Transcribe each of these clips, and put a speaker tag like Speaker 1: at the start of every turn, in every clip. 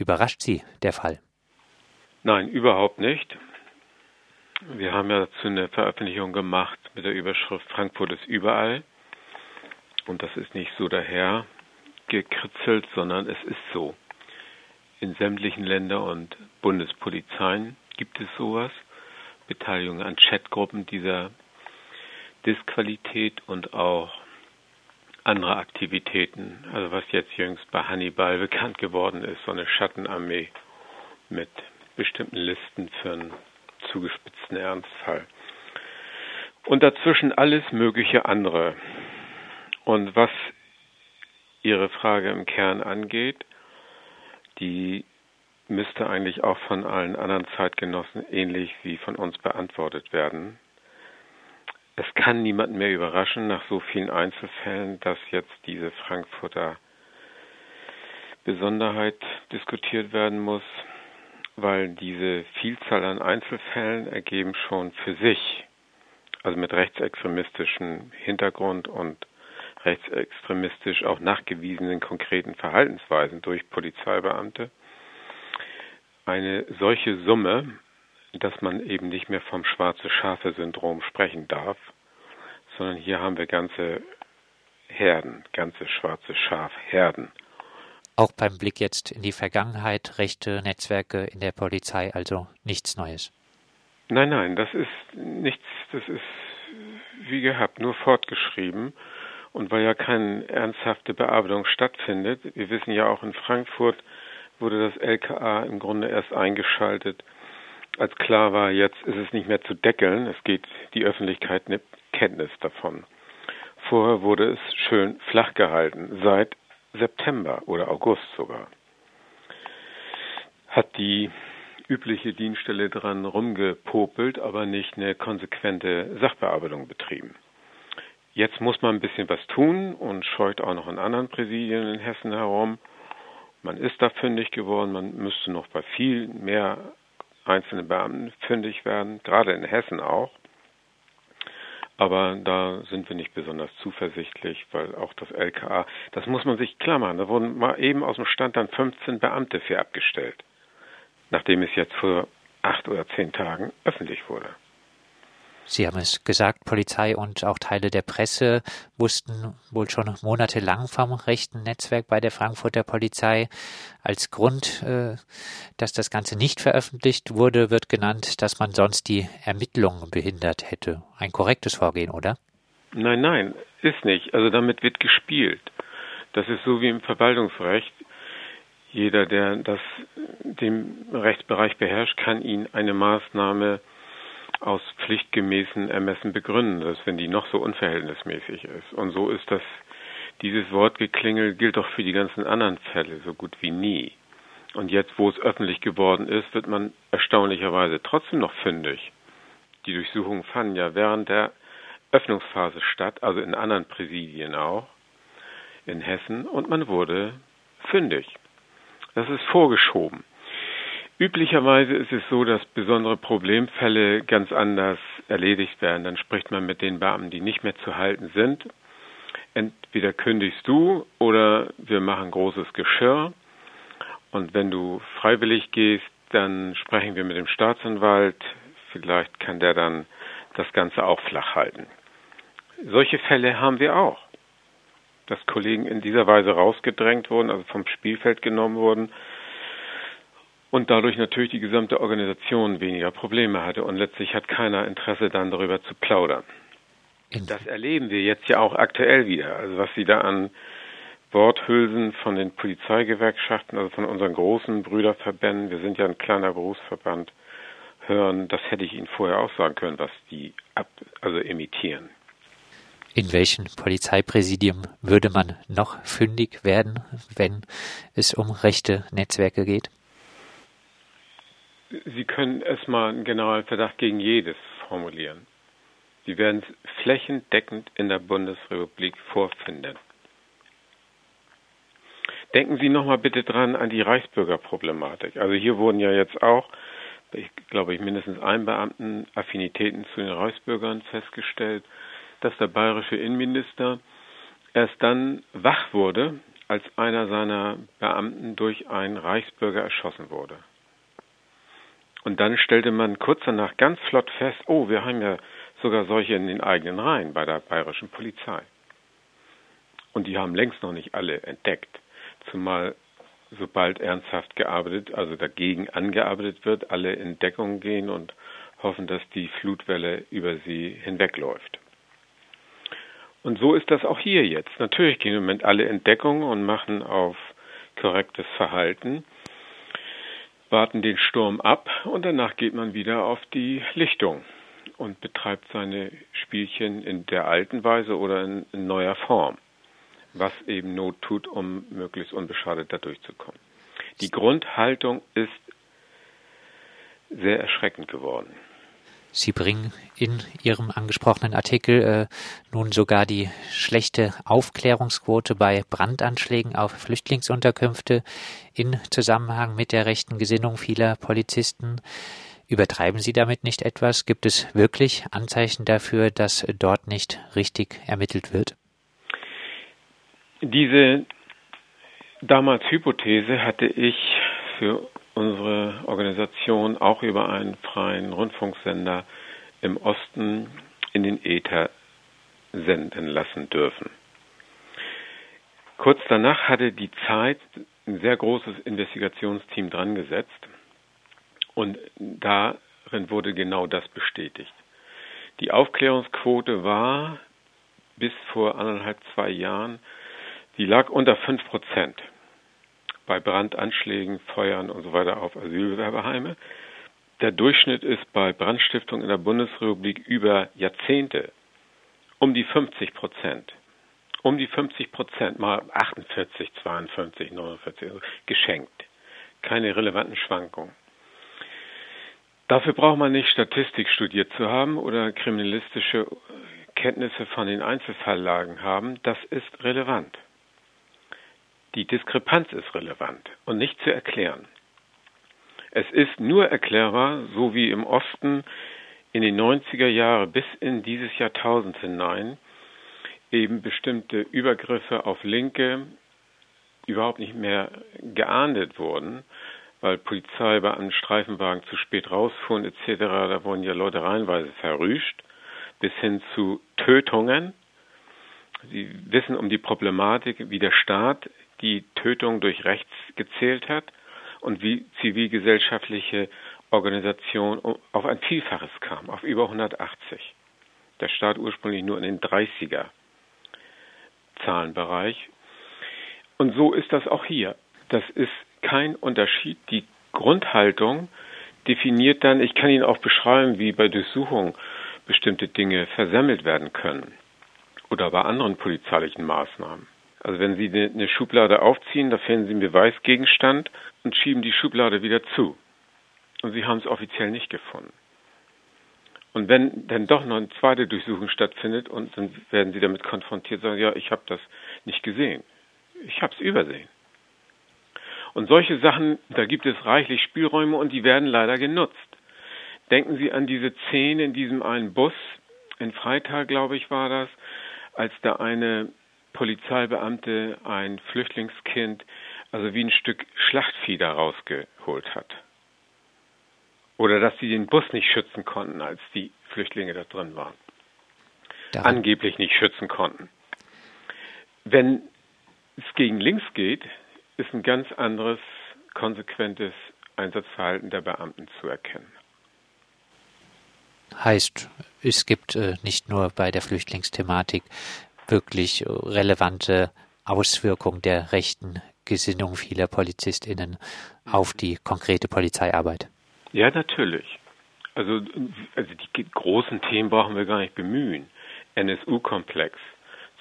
Speaker 1: Überrascht Sie der Fall?
Speaker 2: Nein, überhaupt nicht. Wir haben ja dazu eine Veröffentlichung gemacht mit der Überschrift Frankfurt ist überall. Und das ist nicht so daher gekritzelt, sondern es ist so. In sämtlichen Länder- und Bundespolizeien gibt es sowas. Beteiligung an Chatgruppen dieser Disqualität und auch andere Aktivitäten. Also was jetzt jüngst bei Hannibal bekannt geworden ist, so eine Schattenarmee mit bestimmten Listen für einen zugespitzten Ernstfall. Und dazwischen alles mögliche andere. Und was Ihre Frage im Kern angeht, die müsste eigentlich auch von allen anderen Zeitgenossen ähnlich wie von uns beantwortet werden. Es kann niemanden mehr überraschen nach so vielen Einzelfällen, dass jetzt diese Frankfurter Besonderheit diskutiert werden muss, weil diese Vielzahl an Einzelfällen ergeben schon für sich, also mit rechtsextremistischem Hintergrund und rechtsextremistisch auch nachgewiesenen konkreten Verhaltensweisen durch Polizeibeamte, eine solche Summe, dass man eben nicht mehr vom schwarze Schafe-Syndrom sprechen darf, sondern hier haben wir ganze Herden, ganze schwarze Schafherden.
Speaker 1: Auch beim Blick jetzt in die Vergangenheit, rechte Netzwerke in der Polizei, also nichts Neues.
Speaker 2: Nein, nein, das ist nichts, das ist wie gehabt, nur fortgeschrieben. Und weil ja keine ernsthafte Bearbeitung stattfindet, wir wissen ja auch in Frankfurt wurde das LKA im Grunde erst eingeschaltet, als klar war, jetzt ist es nicht mehr zu deckeln, es geht, die Öffentlichkeit nimmt Kenntnis davon. Vorher wurde es schön flach gehalten, seit September oder August sogar. Hat die übliche Dienststelle dran rumgepopelt, aber nicht eine konsequente Sachbearbeitung betrieben. Jetzt muss man ein bisschen was tun und scheut auch noch in anderen Präsidien in Hessen herum. Man ist da fündig geworden, man müsste noch bei viel mehr einzelnen Beamten fündig werden, gerade in Hessen auch. Aber da sind wir nicht besonders zuversichtlich, weil auch das LKA, das muss man sich klar machen, da wurden mal eben aus dem Stand dann 15 Beamte für abgestellt, nachdem es jetzt vor acht oder zehn Tagen öffentlich wurde.
Speaker 1: Sie haben es gesagt, Polizei und auch Teile der Presse wussten wohl schon monatelang vom rechten Netzwerk bei der Frankfurter Polizei. Als Grund, äh, dass das Ganze nicht veröffentlicht wurde, wird genannt, dass man sonst die Ermittlungen behindert hätte. Ein korrektes Vorgehen, oder?
Speaker 2: Nein, nein, ist nicht. Also damit wird gespielt. Das ist so wie im Verwaltungsrecht. Jeder, der das den Rechtsbereich beherrscht, kann Ihnen eine Maßnahme aus pflichtgemäßen Ermessen begründen, dass wenn die noch so unverhältnismäßig ist. Und so ist das, dieses Wortgeklingel gilt doch für die ganzen anderen Fälle so gut wie nie. Und jetzt, wo es öffentlich geworden ist, wird man erstaunlicherweise trotzdem noch fündig. Die Durchsuchungen fanden ja während der Öffnungsphase statt, also in anderen Präsidien auch, in Hessen, und man wurde fündig. Das ist vorgeschoben. Üblicherweise ist es so, dass besondere Problemfälle ganz anders erledigt werden. Dann spricht man mit den Beamten, die nicht mehr zu halten sind. Entweder kündigst du oder wir machen großes Geschirr. Und wenn du freiwillig gehst, dann sprechen wir mit dem Staatsanwalt. Vielleicht kann der dann das Ganze auch flach halten. Solche Fälle haben wir auch. Dass Kollegen in dieser Weise rausgedrängt wurden, also vom Spielfeld genommen wurden und dadurch natürlich die gesamte Organisation weniger Probleme hatte und letztlich hat keiner Interesse dann darüber zu plaudern. Das erleben wir jetzt ja auch aktuell wieder. Also was Sie da an Worthülsen von den Polizeigewerkschaften, also von unseren großen Brüderverbänden, wir sind ja ein kleiner Berufsverband, hören, das hätte ich Ihnen vorher auch sagen können, was die ab, also imitieren.
Speaker 1: In welchem Polizeipräsidium würde man noch fündig werden, wenn es um rechte Netzwerke geht?
Speaker 2: Sie können erstmal einen Generalverdacht gegen jedes formulieren. Sie werden es flächendeckend in der Bundesrepublik vorfinden. Denken Sie nochmal bitte dran an die Reichsbürgerproblematik. Also hier wurden ja jetzt auch, ich glaube ich, mindestens ein Beamten Affinitäten zu den Reichsbürgern festgestellt, dass der bayerische Innenminister erst dann wach wurde, als einer seiner Beamten durch einen Reichsbürger erschossen wurde. Und dann stellte man kurz danach ganz flott fest, oh, wir haben ja sogar solche in den eigenen Reihen bei der bayerischen Polizei. Und die haben längst noch nicht alle entdeckt, zumal sobald ernsthaft gearbeitet, also dagegen angearbeitet wird, alle in Deckung gehen und hoffen, dass die Flutwelle über sie hinwegläuft. Und so ist das auch hier jetzt. Natürlich gehen im Moment alle in Deckung und machen auf korrektes Verhalten warten den Sturm ab und danach geht man wieder auf die Lichtung und betreibt seine Spielchen in der alten Weise oder in, in neuer Form, was eben Not tut, um möglichst unbeschadet da durchzukommen. Die Grundhaltung ist sehr erschreckend geworden.
Speaker 1: Sie bringen in Ihrem angesprochenen Artikel äh, nun sogar die schlechte Aufklärungsquote bei Brandanschlägen auf Flüchtlingsunterkünfte in Zusammenhang mit der rechten Gesinnung vieler Polizisten. Übertreiben Sie damit nicht etwas? Gibt es wirklich Anzeichen dafür, dass dort nicht richtig ermittelt wird?
Speaker 2: Diese damals Hypothese hatte ich für unsere Organisation auch über einen freien Rundfunksender im Osten in den Äther senden lassen dürfen. Kurz danach hatte die Zeit ein sehr großes Investigationsteam dran gesetzt und darin wurde genau das bestätigt. Die Aufklärungsquote war bis vor anderthalb, zwei Jahren, die lag unter fünf Prozent bei Brandanschlägen, Feuern und so weiter auf Asylbewerberheime. Der Durchschnitt ist bei Brandstiftung in der Bundesrepublik über Jahrzehnte um die 50 Prozent. Um die 50 Prozent, mal 48, 52, 49, also geschenkt. Keine relevanten Schwankungen. Dafür braucht man nicht Statistik studiert zu haben oder kriminalistische Kenntnisse von den Einzelfalllagen haben. Das ist relevant. Die Diskrepanz ist relevant und nicht zu erklären. Es ist nur erklärbar, so wie im Osten in den 90er Jahren bis in dieses Jahrtausend hinein eben bestimmte Übergriffe auf Linke überhaupt nicht mehr geahndet wurden, weil Polizeibeamten Streifenwagen zu spät rausfuhren etc. Da wurden ja Leute reihenweise verrüscht, bis hin zu Tötungen. Sie wissen um die Problematik, wie der Staat die Tötung durch rechts gezählt hat und wie zivilgesellschaftliche Organisation auf ein Vielfaches kam, auf über 180. Der Staat ursprünglich nur in den 30er Zahlenbereich. Und so ist das auch hier. Das ist kein Unterschied. Die Grundhaltung definiert dann, ich kann Ihnen auch beschreiben, wie bei Durchsuchungen bestimmte Dinge versemmelt werden können oder bei anderen polizeilichen Maßnahmen. Also wenn Sie eine Schublade aufziehen, da finden Sie einen Beweisgegenstand und schieben die Schublade wieder zu. Und Sie haben es offiziell nicht gefunden. Und wenn dann doch noch eine zweite Durchsuchung stattfindet und dann werden Sie damit konfrontiert, sagen, ja, ich habe das nicht gesehen. Ich habe es übersehen. Und solche Sachen, da gibt es reichlich Spielräume und die werden leider genutzt. Denken Sie an diese Szene in diesem einen Bus, in Freital, glaube ich, war das, als da eine Polizeibeamte ein Flüchtlingskind also wie ein Stück Schlachtvieh da rausgeholt hat. Oder dass sie den Bus nicht schützen konnten, als die Flüchtlinge da drin waren. Daran. Angeblich nicht schützen konnten. Wenn es gegen links geht, ist ein ganz anderes, konsequentes Einsatzverhalten der Beamten zu erkennen.
Speaker 1: Heißt, es gibt äh, nicht nur bei der Flüchtlingsthematik wirklich relevante Auswirkung der rechten Gesinnung vieler PolizistInnen auf die konkrete Polizeiarbeit?
Speaker 2: Ja, natürlich. Also, also die großen Themen brauchen wir gar nicht bemühen. NSU-Komplex.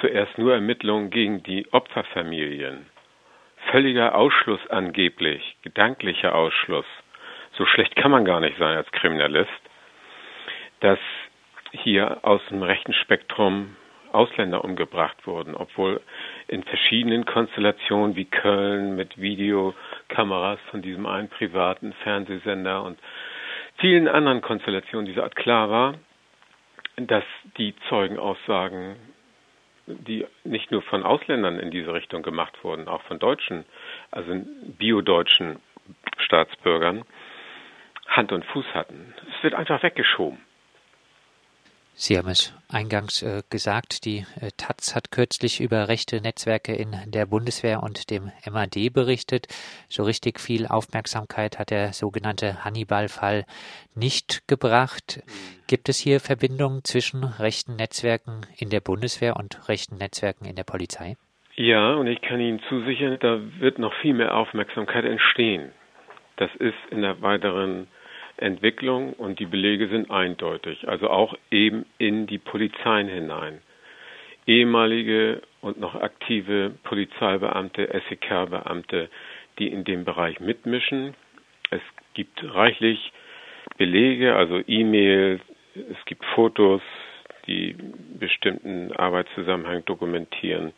Speaker 2: Zuerst nur Ermittlungen gegen die Opferfamilien. Völliger Ausschluss angeblich, gedanklicher Ausschluss. So schlecht kann man gar nicht sein als Kriminalist, dass hier aus dem rechten Spektrum Ausländer umgebracht wurden, obwohl in verschiedenen Konstellationen wie Köln mit Videokameras von diesem einen privaten Fernsehsender und vielen anderen Konstellationen dieser Art klar war, dass die Zeugenaussagen die nicht nur von Ausländern in diese Richtung gemacht wurden, auch von Deutschen, also biodeutschen Staatsbürgern, Hand und Fuß hatten. Es wird einfach weggeschoben.
Speaker 1: Sie haben es eingangs äh, gesagt, die äh, Taz hat kürzlich über rechte Netzwerke in der Bundeswehr und dem MAD berichtet. So richtig viel Aufmerksamkeit hat der sogenannte Hannibal-Fall nicht gebracht. Gibt es hier Verbindungen zwischen rechten Netzwerken in der Bundeswehr und rechten Netzwerken in der Polizei?
Speaker 2: Ja, und ich kann Ihnen zusichern, da wird noch viel mehr Aufmerksamkeit entstehen. Das ist in der weiteren Entwicklung und die Belege sind eindeutig, also auch eben in die Polizeien hinein. Ehemalige und noch aktive Polizeibeamte, SEK-Beamte, die in dem Bereich mitmischen. Es gibt reichlich Belege, also E-Mails, es gibt Fotos, die bestimmten Arbeitszusammenhang dokumentieren.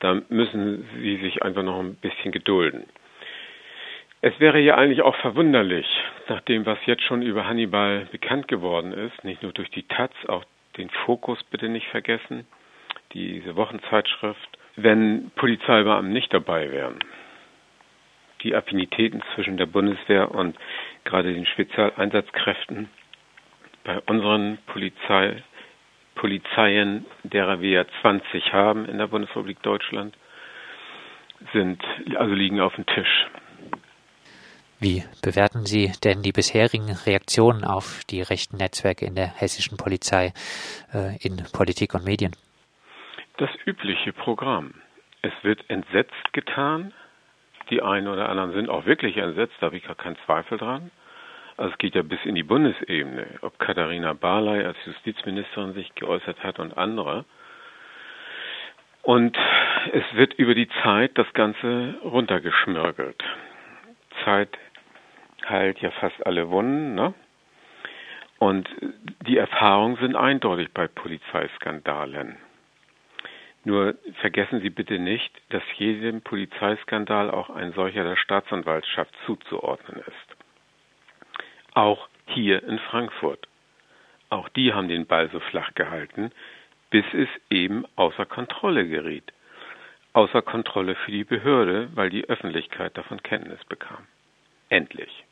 Speaker 2: Da müssen Sie sich einfach noch ein bisschen gedulden. Es wäre ja eigentlich auch verwunderlich, nach dem, was jetzt schon über Hannibal bekannt geworden ist, nicht nur durch die Taz, auch den Fokus bitte nicht vergessen, diese Wochenzeitschrift, wenn Polizeibeamten nicht dabei wären. Die Affinitäten zwischen der Bundeswehr und gerade den Spezialeinsatzkräften bei unseren Polizei, Polizeien, derer wir 20 haben in der Bundesrepublik Deutschland, sind, also liegen auf dem Tisch.
Speaker 1: Wie bewerten Sie denn die bisherigen Reaktionen auf die rechten Netzwerke in der hessischen Polizei, äh, in Politik und Medien?
Speaker 2: Das übliche Programm. Es wird entsetzt getan. Die einen oder anderen sind auch wirklich entsetzt, da habe ich gar keinen Zweifel dran. Also es geht ja bis in die Bundesebene, ob Katharina Barley als Justizministerin sich geäußert hat und andere. Und es wird über die Zeit das Ganze runtergeschmirgelt. Zeit heilt ja fast alle Wunden, ne? Und die Erfahrungen sind eindeutig bei Polizeiskandalen. Nur vergessen Sie bitte nicht, dass jedem Polizeiskandal auch ein solcher der Staatsanwaltschaft zuzuordnen ist. Auch hier in Frankfurt. Auch die haben den Ball so flach gehalten, bis es eben außer Kontrolle geriet. Außer Kontrolle für die Behörde, weil die Öffentlichkeit davon Kenntnis bekam. Endlich.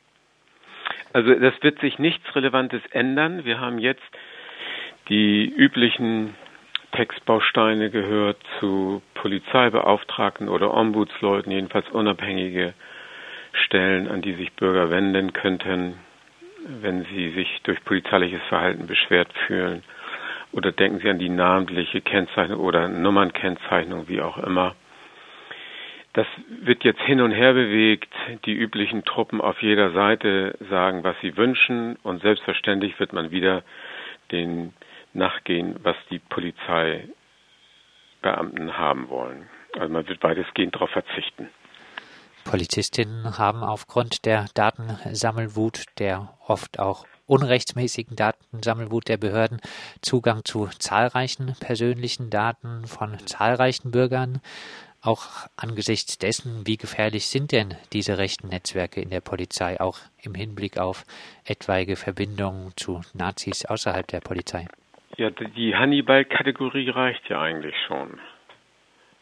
Speaker 2: Also das wird sich nichts Relevantes ändern. Wir haben jetzt die üblichen Textbausteine gehört zu Polizeibeauftragten oder Ombudsleuten, jedenfalls unabhängige Stellen, an die sich Bürger wenden könnten, wenn sie sich durch polizeiliches Verhalten beschwert fühlen. Oder denken Sie an die namentliche Kennzeichnung oder Nummernkennzeichnung, wie auch immer. Das wird jetzt hin und her bewegt. Die üblichen Truppen auf jeder Seite sagen, was sie wünschen. Und selbstverständlich wird man wieder den nachgehen, was die Polizeibeamten haben wollen. Also man wird weitestgehend darauf verzichten.
Speaker 1: Polizistinnen haben aufgrund der Datensammelwut, der oft auch unrechtsmäßigen Datensammelwut der Behörden Zugang zu zahlreichen persönlichen Daten von zahlreichen Bürgern. Auch angesichts dessen, wie gefährlich sind denn diese rechten Netzwerke in der Polizei, auch im Hinblick auf etwaige Verbindungen zu Nazis außerhalb der Polizei?
Speaker 2: Ja, die Hannibal-Kategorie reicht ja eigentlich schon.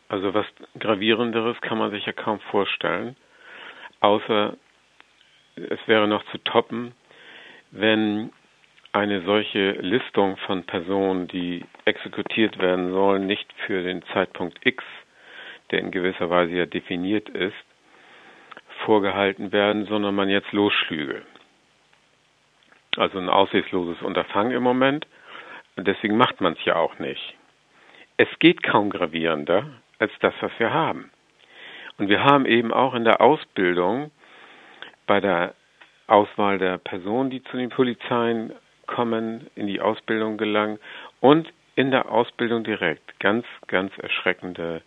Speaker 2: Also was gravierenderes kann man sich ja kaum vorstellen, außer es wäre noch zu toppen, wenn eine solche Listung von Personen, die exekutiert werden sollen, nicht für den Zeitpunkt X der in gewisser Weise ja definiert ist, vorgehalten werden, sondern man jetzt losschlüge. Also ein aussichtsloses Unterfangen im Moment. Deswegen macht man es ja auch nicht. Es geht kaum gravierender als das, was wir haben. Und wir haben eben auch in der Ausbildung, bei der Auswahl der Personen, die zu den Polizeien kommen, in die Ausbildung gelangen und in der Ausbildung direkt ganz, ganz erschreckende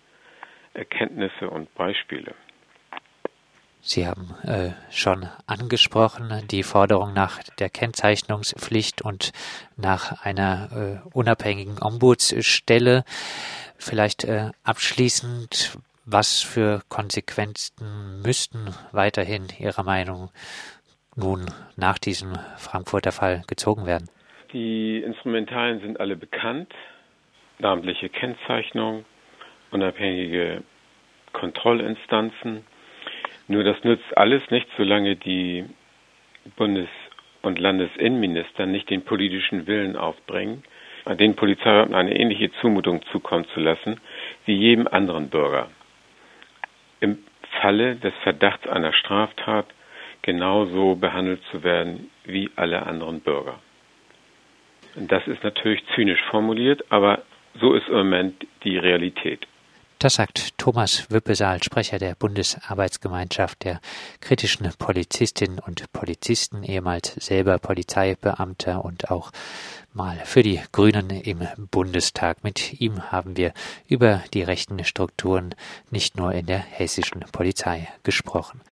Speaker 2: Erkenntnisse und Beispiele.
Speaker 1: Sie haben äh, schon angesprochen die Forderung nach der Kennzeichnungspflicht und nach einer äh, unabhängigen Ombudsstelle. Vielleicht äh, abschließend, was für Konsequenzen müssten weiterhin Ihrer Meinung nun nach diesem Frankfurter Fall gezogen werden?
Speaker 2: Die Instrumentalien sind alle bekannt. namentliche Kennzeichnung, unabhängige Kontrollinstanzen. Nur das nützt alles nicht, solange die Bundes- und Landesinnenminister nicht den politischen Willen aufbringen, den Polizeibeamten eine ähnliche Zumutung zukommen zu lassen wie jedem anderen Bürger. Im Falle des Verdachts einer Straftat genauso behandelt zu werden wie alle anderen Bürger. Das ist natürlich zynisch formuliert, aber so ist im Moment die Realität.
Speaker 1: Das sagt Thomas Wippesaal, Sprecher der Bundesarbeitsgemeinschaft der kritischen Polizistinnen und Polizisten, ehemals selber Polizeibeamter und auch mal für die Grünen im Bundestag. Mit ihm haben wir über die rechten Strukturen nicht nur in der hessischen Polizei gesprochen.